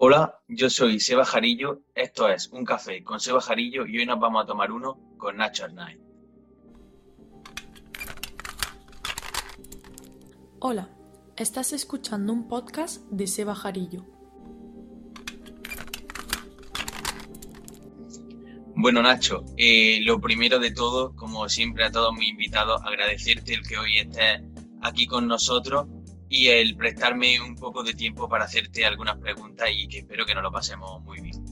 Hola, yo soy Seba Jarillo, esto es Un Café con Seba Jarillo y hoy nos vamos a tomar uno con Nacho Arnaiz. Hola, estás escuchando un podcast de Seba Jarillo. Bueno, Nacho, eh, lo primero de todo, como siempre a todos mis invitados, agradecerte el que hoy estés aquí con nosotros y el prestarme un poco de tiempo para hacerte algunas preguntas y que espero que nos lo pasemos muy bien.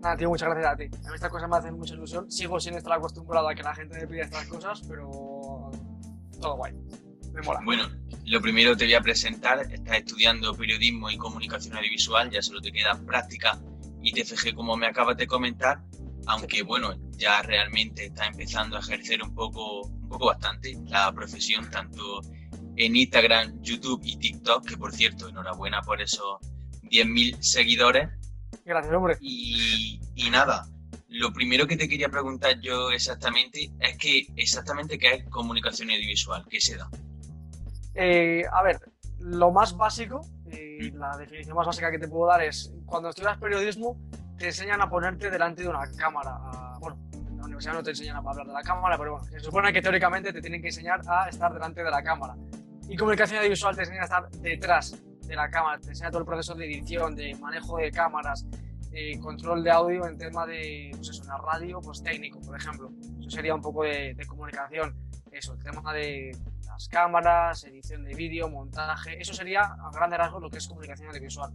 Nada, tío, muchas gracias a ti. A mí estas cosas me hacen mucha ilusión. Sigo sin estar acostumbrado a que la gente me pida estas cosas, pero todo guay. Me mola. Bueno, lo primero te voy a presentar. Estás estudiando periodismo y comunicación audiovisual, ya solo te queda práctica y TFG como me acabas de comentar aunque bueno, ya realmente está empezando a ejercer un poco, un poco bastante la profesión, tanto en Instagram, YouTube y TikTok, que por cierto, enhorabuena por esos 10.000 seguidores. Gracias, hombre. Y, y, nada, lo primero que te quería preguntar yo exactamente es que exactamente qué es comunicación audiovisual, qué se da. Eh, a ver, lo más básico, y mm. la definición más básica que te puedo dar es, cuando estudias periodismo, te enseñan a ponerte delante de una cámara. bueno, en la universidad no te enseñan a hablar de la cámara, pero bueno, se supone que teóricamente te tienen que enseñar a estar delante de la cámara. Y comunicación audiovisual te enseña a estar detrás de la cámara, te enseña todo el proceso de edición, de manejo de cámaras, de control de audio en tema de, pues eso, la radio, pues técnico, por ejemplo. Eso sería un poco de, de comunicación. Eso, el tema de las cámaras, edición de vídeo, montaje, eso sería a grandes rasgos lo que es comunicación audiovisual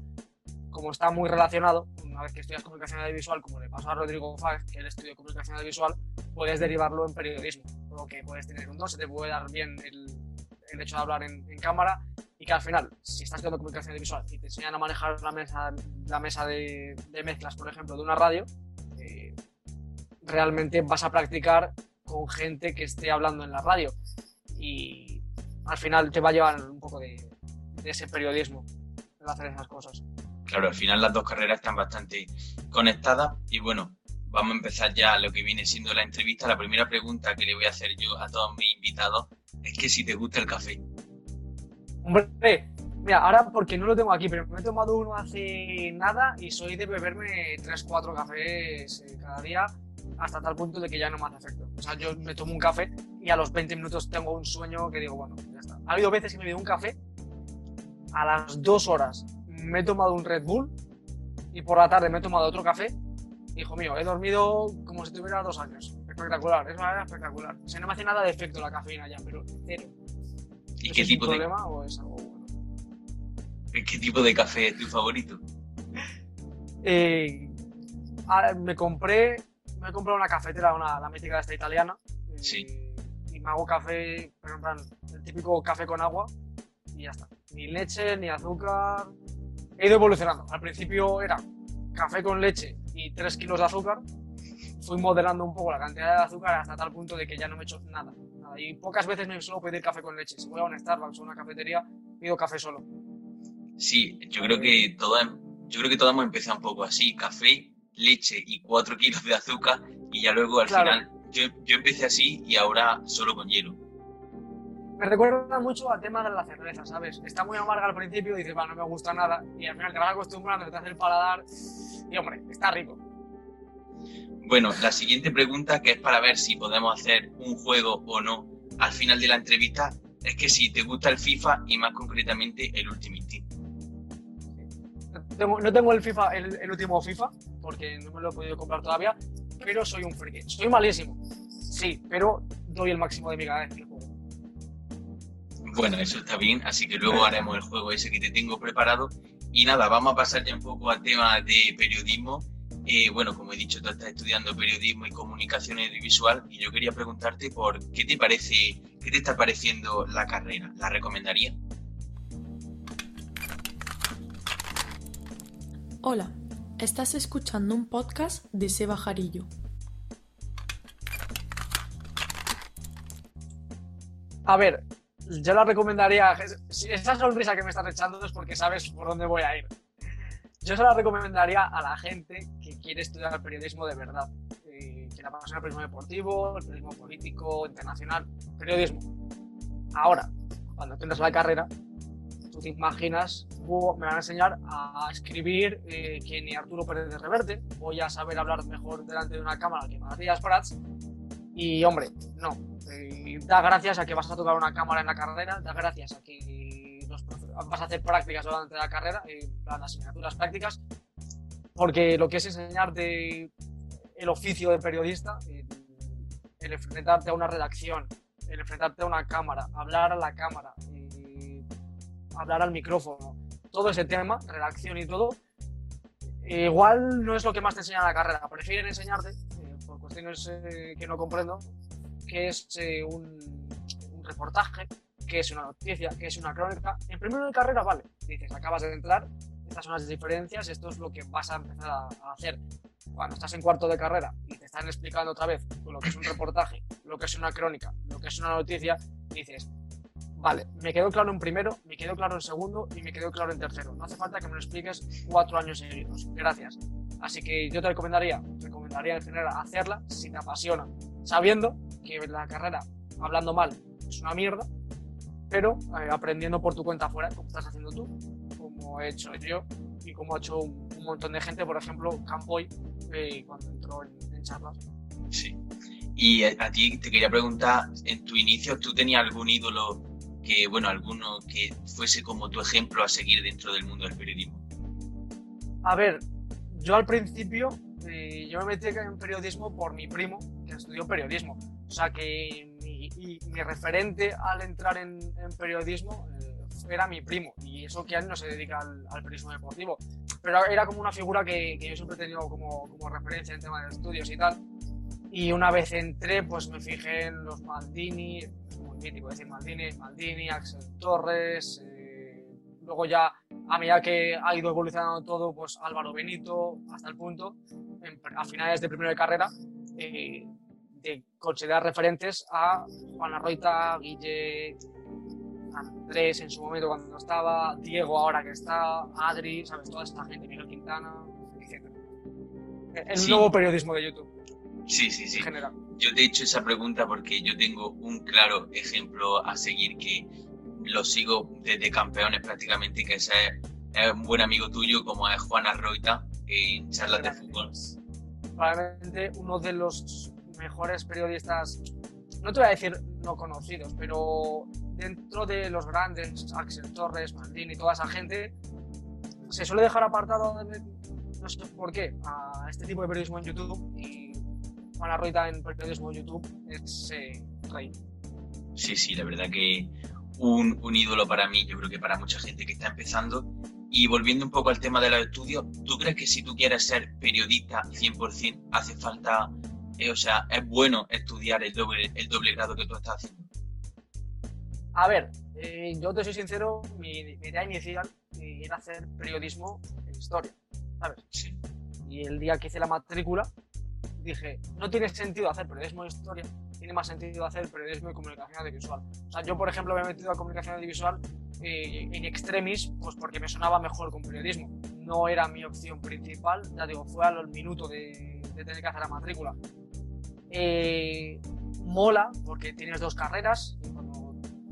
como está muy relacionado, una vez que estudias comunicación audiovisual, como le pasó a Rodrigo Fáez, que él estudió comunicación audiovisual, puedes derivarlo en periodismo. Lo que puedes tener un 2, se te puede dar bien el, el hecho de hablar en, en, cámara y que al final, si estás estudiando comunicación audiovisual y te enseñan a manejar la mesa, la mesa de, de mezclas, por ejemplo, de una radio, eh, realmente vas a practicar con gente que esté hablando en la radio. Y al final te va a llevar un poco de, de ese periodismo, de hacer esas cosas. Claro, al final las dos carreras están bastante conectadas y bueno, vamos a empezar ya lo que viene siendo la entrevista. La primera pregunta que le voy a hacer yo a todos mis invitados es que si te gusta el café. Hombre, mira, ahora porque no lo tengo aquí, pero me he tomado uno hace nada y soy de beberme 3-4 cafés eh, cada día hasta tal punto de que ya no me hace efecto. O sea, yo me tomo un café y a los 20 minutos tengo un sueño que digo, bueno, ya está. Ha habido veces que me he un café a las 2 horas me he tomado un Red Bull y por la tarde me he tomado otro café. Hijo mío, he dormido como si tuviera dos años. Espectacular, es una espectacular. O sea, no me hace nada de efecto la cafeína ya, pero cero. ¿Y qué tipo de problema o es algo bueno? ¿Qué tipo de café es tu favorito? Eh, me compré me he comprado una cafetera, una, la mítica de esta italiana. Sí. Y me hago café, pero en plan, el típico café con agua y ya está. Ni leche, ni azúcar, he ido evolucionando. Al principio era café con leche y 3 kilos de azúcar. Fui modelando un poco la cantidad de azúcar hasta tal punto de que ya no me he hecho nada. Y pocas veces me suelo pedir café con leche. Si voy a un Starbucks o una cafetería, pido café solo. Sí, yo creo que todos, yo creo que todos hemos empezado un poco así, café, leche y 4 kilos de azúcar y ya luego al Claro. final yo, yo empecé así y ahora solo con hielo. Me recuerda mucho al tema de la cerveza, ¿sabes? Está muy amarga al principio y dices, va, no me gusta nada. Y al final te vas acostumbrando, te hace el paladar. Y hombre, está rico. Bueno, la siguiente pregunta, que es para ver si podemos hacer un juego o no al final de la entrevista, es que si te gusta el FIFA y más concretamente el Ultimate Team. No tengo el FIFA, el, el último FIFA, porque no me lo he podido comprar todavía, pero soy un friki. Soy malísimo, sí, pero doy el máximo de mi juego. Bueno, eso está bien, así que luego haremos el juego ese que te tengo preparado. Y nada, vamos a pasar ya un poco al tema de periodismo. Eh, bueno, como he dicho, tú estás estudiando periodismo y comunicación audiovisual y yo quería preguntarte por qué te parece, qué te está pareciendo la carrera. ¿La recomendaría? Hola, estás escuchando un podcast de Seba Jarillo. A ver, yo la recomendaría. Esa sonrisa que me estás echando es porque sabes por dónde voy a ir. Yo se la recomendaría a la gente quiere estudiar periodismo de verdad. Eh, que le apasiona el periodismo deportivo, el periodismo político, internacional, periodismo. Ahora, cuando tengas la carrera, tú te imaginas, me van a enseñar a escribir eh, que ni Arturo Pérez de Reverte, voy a saber hablar mejor delante de una cámara que Matías Prats. Y hombre, no. Eh, da gracias a que vas a tocar una cámara en la carrera, da gracias a que vas a hacer prácticas durante la carrera, en plan asignaturas prácticas, porque lo que es enseñarte el oficio de periodista, el enfrentarte a una redacción, el enfrentarte a una cámara, hablar a la cámara, hablar al micrófono, todo ese tema, redacción y todo, igual no es lo que más te enseña la carrera. Prefieren enseñarte, eh, por cuestiones eh, que no comprendo, que es eh, un, reportaje, que es una noticia, que es una crónica. En primero de carrera, vale, dices, acabas de entrar, estas son las diferencias, esto es lo que vas a empezar a hacer cuando estás en cuarto de carrera y te están explicando otra vez lo que es un reportaje, lo que es una crónica, lo que es una noticia, dices, vale, me quedó claro en primero, me quedó claro en segundo y me quedó claro en tercero. No hace falta que me lo expliques cuatro años seguidos. Gracias. Así que yo te recomendaría, recomendaría en general hacerla si te apasiona, sabiendo que la carrera, hablando mal, es una mierda, pero eh, aprendiendo por tu cuenta afuera, como estás haciendo tú, como he hecho yo y como ha hecho un, montón de gente, por ejemplo, Campoy, eh, cuando entró en, charlas. Sí. Y a ti te quería preguntar, en tu inicio, ¿tú tenías algún ídolo que, bueno, alguno que fuese como tu ejemplo a seguir dentro del mundo del periodismo? A ver, yo al principio, eh, yo me metí en periodismo por mi primo, que estudió periodismo. O sea que mi, mi referente al entrar en, periodismo eh, era mi primo. Y eso que él no se dedica al, periodismo deportivo. Pero era como una figura que, que yo siempre he tenido como, como referencia en tema de estudios y tal. Y una vez entré, pues me fijé en los Maldini, muy mítico decir Maldini, Maldini, Axel Torres, eh, luego ya a medida que ha ido evolucionando todo, pues Álvaro Benito, hasta el punto, a finales de primero de carrera, eh, de considerar referentes a Juan Arroita, Guille, Andrés en su momento cuando estaba, Diego ahora que está, Adri, ¿sabes? Toda esta gente, Miguel Quintana, etc. El nuevo periodismo de YouTube. Sí, sí, sí. Yo te he hecho esa pregunta porque yo tengo un claro ejemplo a seguir que lo sigo desde campeones prácticamente, que es, es un buen amigo tuyo como es Juan Arroita en charlas de fútbol. Probablemente uno de los mejores periodistas, no te voy a decir no conocidos, pero dentro de los grandes, Axel Torres, Maldini, toda esa gente, se suele dejar apartado, no sé por qué, a este tipo de periodismo en YouTube y Juan Arroita en periodismo YouTube es eh, rey. Sí, sí, la verdad que un, un, ídolo para mí, yo creo que para mucha gente que está empezando. Y volviendo un poco al tema de los estudios, ¿tú crees que si tú quieres ser periodista 100% hace falta, eh, o sea, es bueno estudiar el doble, el doble grado que tú estás haciendo? A ver, eh, yo te soy sincero, mi, mi idea inicial era hacer periodismo en historia, ¿sabes? Sí. Y el día que hice la matrícula, dije, no tiene sentido hacer periodismo de historia, tiene más sentido hacer periodismo de comunicación audiovisual. O sea, yo, por ejemplo, me he metido a comunicación audiovisual eh, en extremis, pues porque me sonaba mejor con periodismo. No era mi opción principal, ya digo, fue al minuto de, tener que hacer la matrícula. Eh, mola porque tienes dos carreras,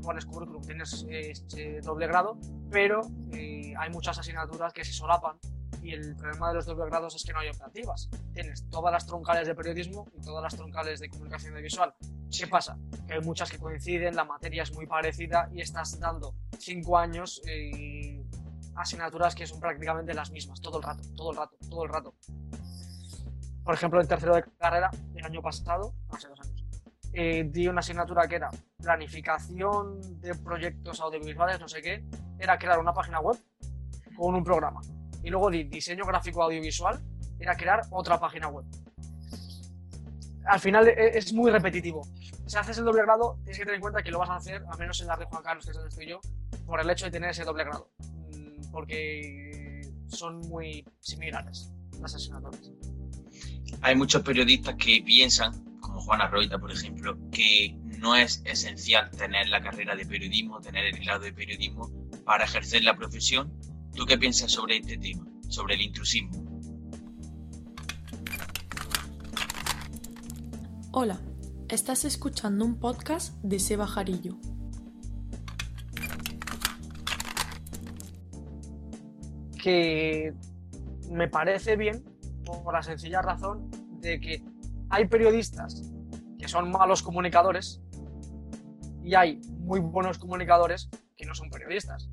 cuando pones currículum tienes este doble grado, pero eh, hay muchas asignaturas que se solapan y el problema de los doble grados es que no hay optativas. Tienes todas las troncales de periodismo y todas las troncales de comunicación visual. ¿Qué pasa? Que hay muchas que coinciden, la materia es muy parecida y estás dando cinco años y asignaturas que son prácticamente las mismas, todo el rato, todo el rato, todo el rato. Por ejemplo, en tercero de carrera, el año pasado, hace dos años, eh, di una asignatura que era planificación de proyectos audiovisuales, no sé qué, era crear una página web con un programa y luego de diseño gráfico audiovisual era crear otra página web. Al final e, es muy repetitivo. Si haces el doble grado, tienes que tener en cuenta que lo vas a hacer, al menos en la de Juan Carlos, que es donde estoy yo, por el hecho de tener ese doble grado. Mm, porque son muy similares las asignaturas. Hay muchos periodistas que piensan, como Juana Roita, por ejemplo, que no es esencial tener la carrera de periodismo, tener el grado de periodismo para ejercer la profesión, ¿Tú qué piensas sobre este tema, sobre el intrusismo? Hola, estás escuchando un podcast de Seba Jarillo. que me parece bien por la sencilla razón de que hay periodistas que son malos comunicadores y hay muy buenos comunicadores que no son periodistas.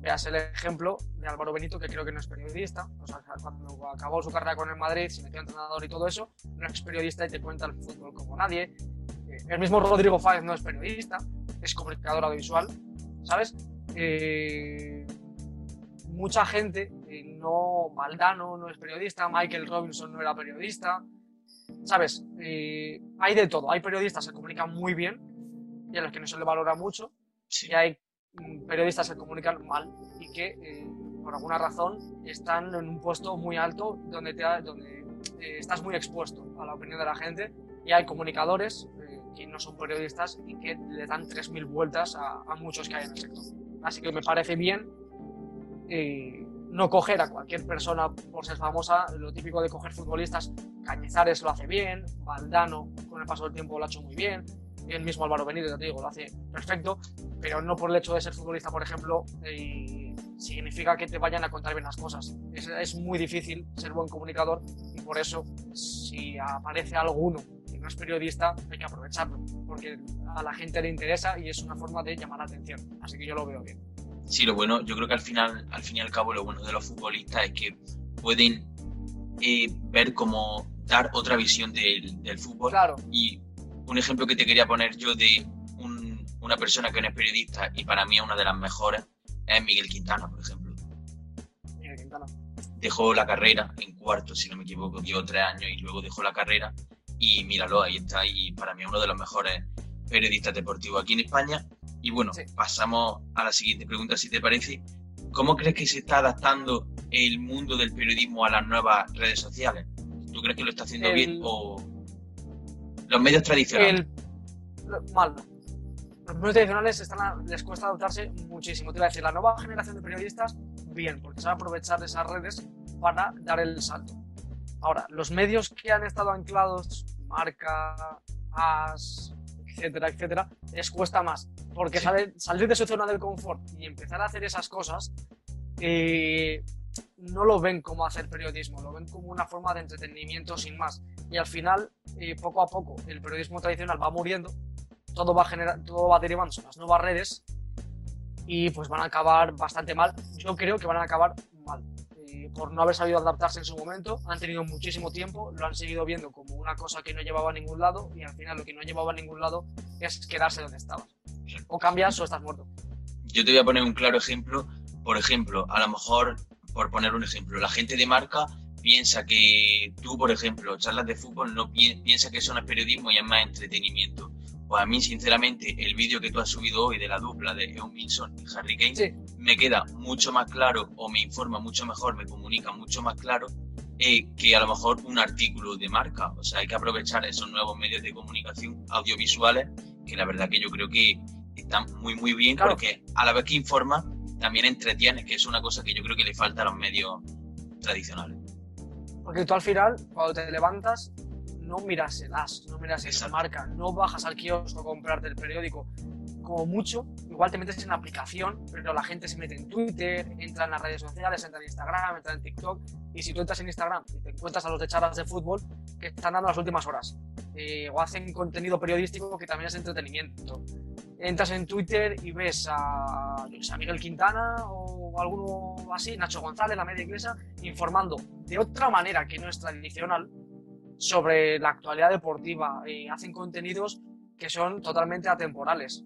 Veas el ejemplo de Álvaro Benito, que creo que no es periodista. O sea, cuando acabó su carrera con el Madrid, se metió entrenador y todo eso, no es periodista y te cuenta el fútbol como nadie. Eh, el mismo Rodrigo Fáez no es periodista, es comunicador audiovisual, ¿sabes? Eh, mucha gente, eh, no Maldano no es periodista, Michael Robinson no era periodista, ¿sabes? hay de todo, hay periodistas que comunican muy bien y a los que no se le valora mucho, y hay mm, periodistas que comunican mal y que eh, por alguna razón están en un puesto muy alto donde, te, donde eh, estás muy expuesto a la opinión de la gente y hay comunicadores eh, que no son periodistas y que le dan 3.000 vueltas a, a, muchos que hay en el sector. Así que me parece bien no coger a cualquier persona por ser famosa, lo típico de coger futbolistas, Cañizares lo hace bien, Valdano con el paso del tiempo lo ha hecho muy bien, el mismo Álvaro Benítez, te digo, lo hace perfecto, pero no por el hecho de ser futbolista, por ejemplo, eh, significa que te vayan a contar bien las cosas. Es, es, muy difícil ser buen comunicador y por eso, si aparece alguno que no es periodista, hay que aprovecharlo, porque a la gente le interesa y es una forma de llamar la atención. Así que yo lo veo bien. Sí, lo bueno, yo creo que al final, al fin y al cabo, lo bueno de los futbolistas es que pueden eh, ver como dar otra visión del, del fútbol claro. y un ejemplo que te quería poner yo de una persona que no es periodista y para mí es una de las mejores es Miguel Quintana, por ejemplo. Miguel Quintana. Dejó la carrera en cuarto, si no me equivoco, dio tres años y luego dejó la carrera y míralo, ahí está, y para mí es uno de los mejores periodistas deportivos aquí en España. Y bueno, sí. pasamos a la siguiente pregunta, si te parece. ¿Cómo crees que se está adaptando el mundo del periodismo a las nuevas redes sociales? ¿Tú crees que lo está haciendo el... bien o, los medios tradicionales. El, mal. Los medios tradicionales están les cuesta adaptarse muchísimo. Te iba a decir, la nueva generación de periodistas, bien, porque saben aprovechar de esas redes para dar el salto. Ahora, los medios que han estado anclados, marca, as, etcétera, etcétera, les cuesta más. Porque sí. salir, salir de su zona del confort y empezar a hacer esas cosas, eh, no lo ven como hacer periodismo, lo ven como una forma de entretenimiento sin más. Y al final, eh, poco a poco, el periodismo tradicional va muriendo, todo va, todo va derivándose a las nuevas redes y pues van a acabar bastante mal. Yo creo que van a acabar. Por no haber sabido adaptarse en su momento, han tenido muchísimo tiempo, lo han seguido viendo como una cosa que no llevaba a ningún lado y al final lo que no llevaba a ningún lado es quedarse donde estabas. O cambias o estás muerto. Yo te voy a poner un claro ejemplo. Por ejemplo, a lo mejor por poner un ejemplo, la gente de marca piensa que tú, por ejemplo, charlas de fútbol, no pi piensa que eso no es periodismo y es más entretenimiento. Pues a mí, sinceramente, el vídeo que tú has subido hoy de la dupla de Eun Milson y Harry Kane sí. me queda mucho más claro o me informa mucho mejor, me comunica mucho más claro eh, que a lo mejor un artículo de marca. O sea, hay que aprovechar esos nuevos medios de comunicación audiovisuales que la verdad que yo creo que están muy, muy bien Claro. porque a la vez que informa, también entretienes, que es una cosa que yo creo que le falta a los medios tradicionales. Porque tú al final, cuando te levantas, no miras el as, no miras esa marca, no bajas al kiosco a comprarte el periódico. Como mucho, igual te metes en la aplicación, pero la gente se mete en Twitter, entra en las redes sociales, entra en Instagram, entra en TikTok. Y si tú entras en Instagram y te encuentras a los de charlas de fútbol que están dando las últimas horas, eh, o hacen contenido periodístico que también es entretenimiento. Entras en Twitter y ves a, a Miguel Quintana o alguno así, Nacho González, la media inglesa, informando de otra manera que no es tradicional sobre la actualidad deportiva. Eh, hacen contenidos que son totalmente atemporales.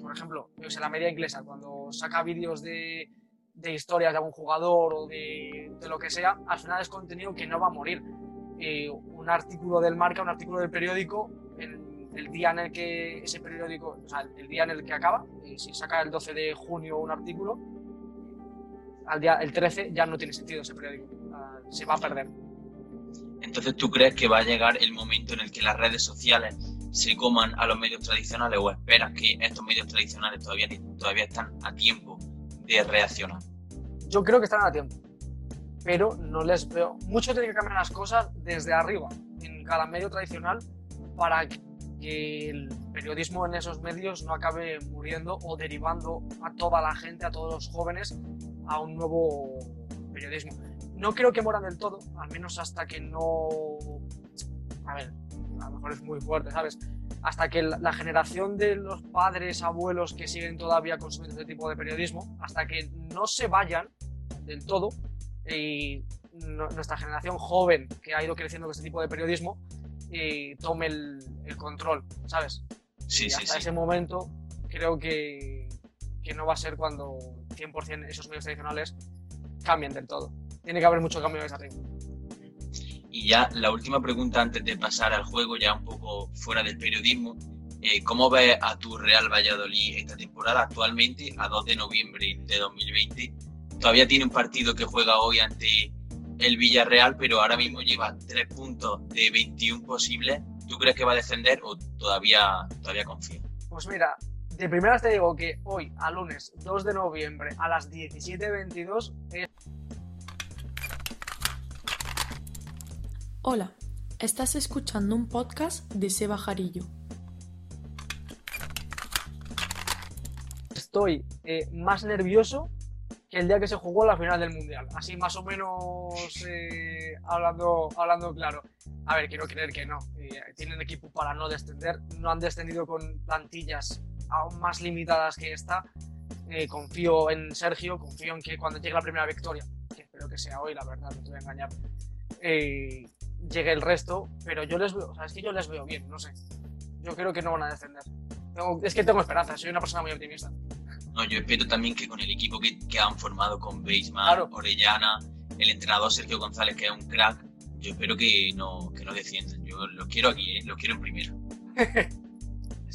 Por ejemplo, sé, la media inglesa, cuando saca vídeos de, de historias de algún jugador o de, de, lo que sea, al final es contenido que no va a morir. Un artículo del marca, un artículo del periódico, el, día en el que ese periódico, o sea, el día en el que acaba, eh, si saca el 12 de junio un artículo, al día, el 13 ya no tiene sentido ese periódico, se va a perder. Entonces, ¿tú crees que va a llegar el momento en el que las redes sociales se coman a los medios tradicionales o esperas que estos medios tradicionales todavía, todavía están a tiempo de reaccionar? Yo creo que están a tiempo, pero no les veo. Mucho tiene que cambiar las cosas desde arriba, en cada medio tradicional, para que el periodismo en esos medios no acabe muriendo o derivando a toda la gente, a todos los jóvenes, a un nuevo periodismo. No creo que mueran del todo, al menos hasta que no... A ver, a lo mejor es muy fuerte, ¿sabes? Hasta que la, generación de los padres, abuelos que siguen todavía consumiendo este tipo de periodismo, hasta que no se vayan del todo y nuestra generación joven que ha ido creciendo con este tipo de periodismo y tome el, control, ¿sabes? Sí, y sí, hasta ese momento creo que, que no va a ser cuando 100% esos medios tradicionales cambien del todo. Tiene que haber mucho cambio en esa arriba. Y ya la última pregunta antes de pasar al juego, ya un poco fuera del periodismo. Eh, ¿Cómo ves a tu Real Valladolid esta temporada actualmente, a 2 de noviembre de 2020? Todavía tiene un partido que juega hoy ante el Villarreal, pero ahora mismo lleva 3 puntos de 21 posibles. ¿Tú crees que va a defender o todavía, todavía confía? Pues mira, de primeras te digo que hoy, a lunes 2 de noviembre, a las 17.22, es... Hola, estás escuchando un podcast de Seba Jarillo. Estoy eh, más nervioso que el día que se jugó la final del Mundial. Así más o menos eh, hablando, hablando claro. A ver, quiero creer que no. Eh, tienen equipo para no descender. No han descendido con plantillas aún más limitadas que esta. Confío en Sergio, confío en que cuando llegue la primera victoria, que espero que sea hoy, la verdad, no te voy a engañar, llegue el resto, pero yo les veo, o sea, es que yo les veo bien, no sé. Yo creo que no van a descender. es que tengo esperanza, soy una persona muy optimista. No, yo espero también que con el equipo que, que han formado con Beisman, Orellana, el entrenador Sergio González, que es un crack, yo espero que no, que no desciendan. Yo los quiero aquí, ¿eh? los quiero en primera.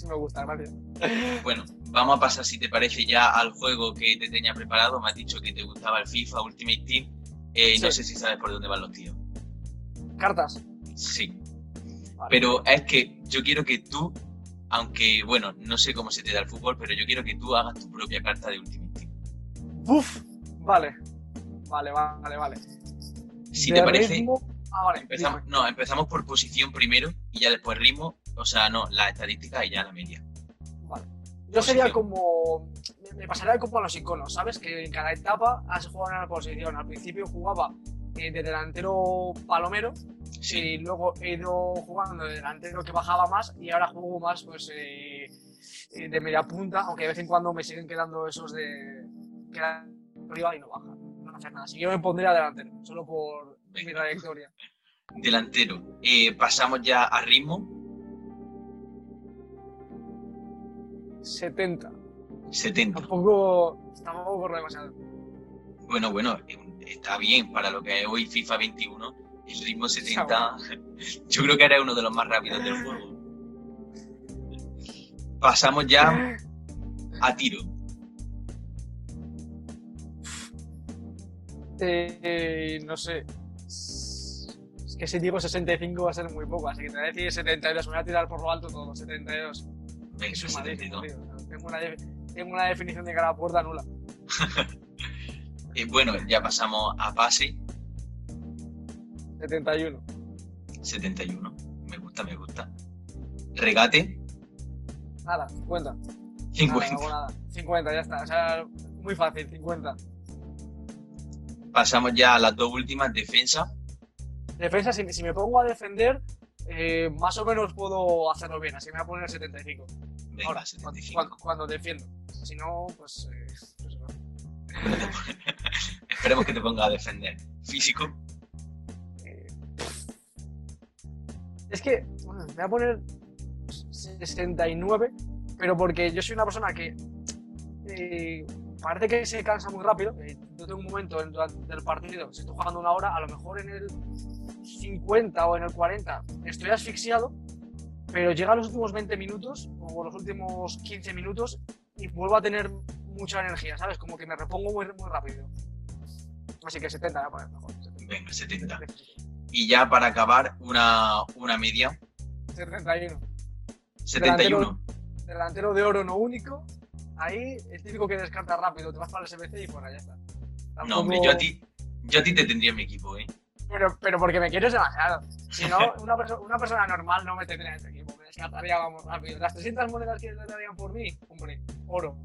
me gusta, gracias. Bueno, vamos a pasar, si te parece, ya al juego que te tenía preparado. Me has dicho que te gustaba el FIFA Ultimate Team. Eh, no sé si sabes por dónde van los tíos. ¿Cartas? Sí. Pero es que yo quiero que tú, aunque, bueno, no sé cómo se te da el fútbol, pero yo quiero que tú hagas tu propia carta de Ultimate Team. ¡Uf! Vale. Vale, vale, vale. Si te parece... Ah, empezamos, no, empezamos por posición primero y ya después ritmo o sea, no, la estadística y ya la media. Vale. Yo sería como. Me pasaría como a los iconos, ¿sabes? Que en cada etapa has jugado en una posición. Al principio jugaba eh, de delantero palomero. Y luego he ido jugando de delantero que bajaba más. Y ahora juego más, pues. Eh, eh, de media punta, aunque de vez en cuando me siguen quedando esos de. que arriba y no bajan. No hacer nada. Así que yo me pondría delantero, solo por mi trayectoria. Delantero. pasamos ya a ritmo 70. 70. Tampoco, tampoco corro demasiado. Bueno, bueno, está bien para lo que es hoy FIFA 21. El ritmo 70, yo creo que era uno de los más rápidos del juego. Pasamos ya a tiro. Eh, no sé. Es que si digo 65 va a ser muy poco, así que te voy a decir 72. Me voy a tirar por lo alto todo, 72. Tengo una, tengo una definición de cada puerta nula. y bueno, ya pasamos a pase. 71. 71. Me gusta, me gusta. Regate. Nada, 50. 50. 50, ya está. O sea, muy fácil, 50. Pasamos ya a las dos últimas, defensa. Defensa, si, si me pongo a defender, eh, más o menos puedo hacerlo bien, así me voy a poner el 75. Ahora, Cuando, defiendo. Si no, pues. Eh, pues Esperemos que te ponga a defender. ¿Físico? Eh, es que me voy a poner 69, pero porque yo soy una persona que parece que se cansa muy rápido. yo tengo un momento en, del partido, si estoy jugando una hora, a lo mejor en el 50 o en el 40 estoy asfixiado, pero llega los últimos 20 minutos o los últimos 15 minutos y vuelvo a tener mucha energía, ¿sabes? Como que me repongo muy, muy rápido. Así que 70 voy a poner mejor. Venga, 70. Y ya para acabar, una, una media. 71. 71. Delantero, de oro no único. Ahí el típico que descarta rápido, te vas para el SBC y fuera, ya está. No, hombre, yo a ti, yo a ti te tendría en mi equipo, ¿eh? Pero, pero porque me quieres demasiado. Si no, una, una persona normal no me tendría en este equipo. Me descartaría, vamos, rápido. Las 300 monedas que le darían por mí, hombre, oro.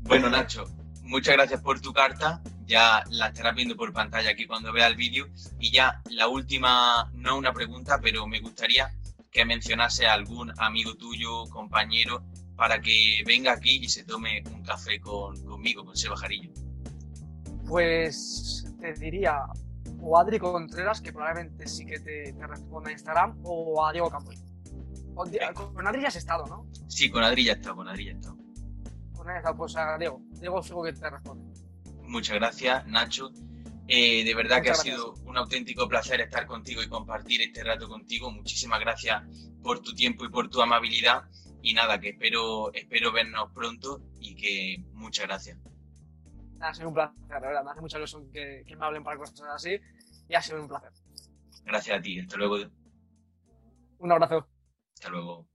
Bueno, Nacho, muchas gracias por tu carta. ya la estarás viendo por pantalla aquí cuando vea el vídeo. Y ya la última, no una pregunta, pero me gustaría que mencionase a algún amigo tuyo, compañero, para que venga aquí y se tome un café con, conmigo, con Seba Jarillo. Pues te diría o Adri Contreras, que probablemente sí que te, te responda en Instagram, o a Diego Campoy. Con Adri ya has estado, ¿no? Sí, con Adri ya he estado, con Adri ya he estado. Con Adri pues a Diego. Diego seguro que te responde. Muchas gracias, Nacho. Eh, de verdad que ha sido un auténtico placer estar contigo y compartir este rato contigo. Muchísimas gracias por tu tiempo y por tu amabilidad. Y nada, que espero, espero vernos pronto y que muchas gracias. Ha sido un placer, la verdad. Me hace mucha ilusión que, que me hablen para cosas así y ha sido un placer. Gracias a ti. Hasta luego. Un abrazo. Hasta luego.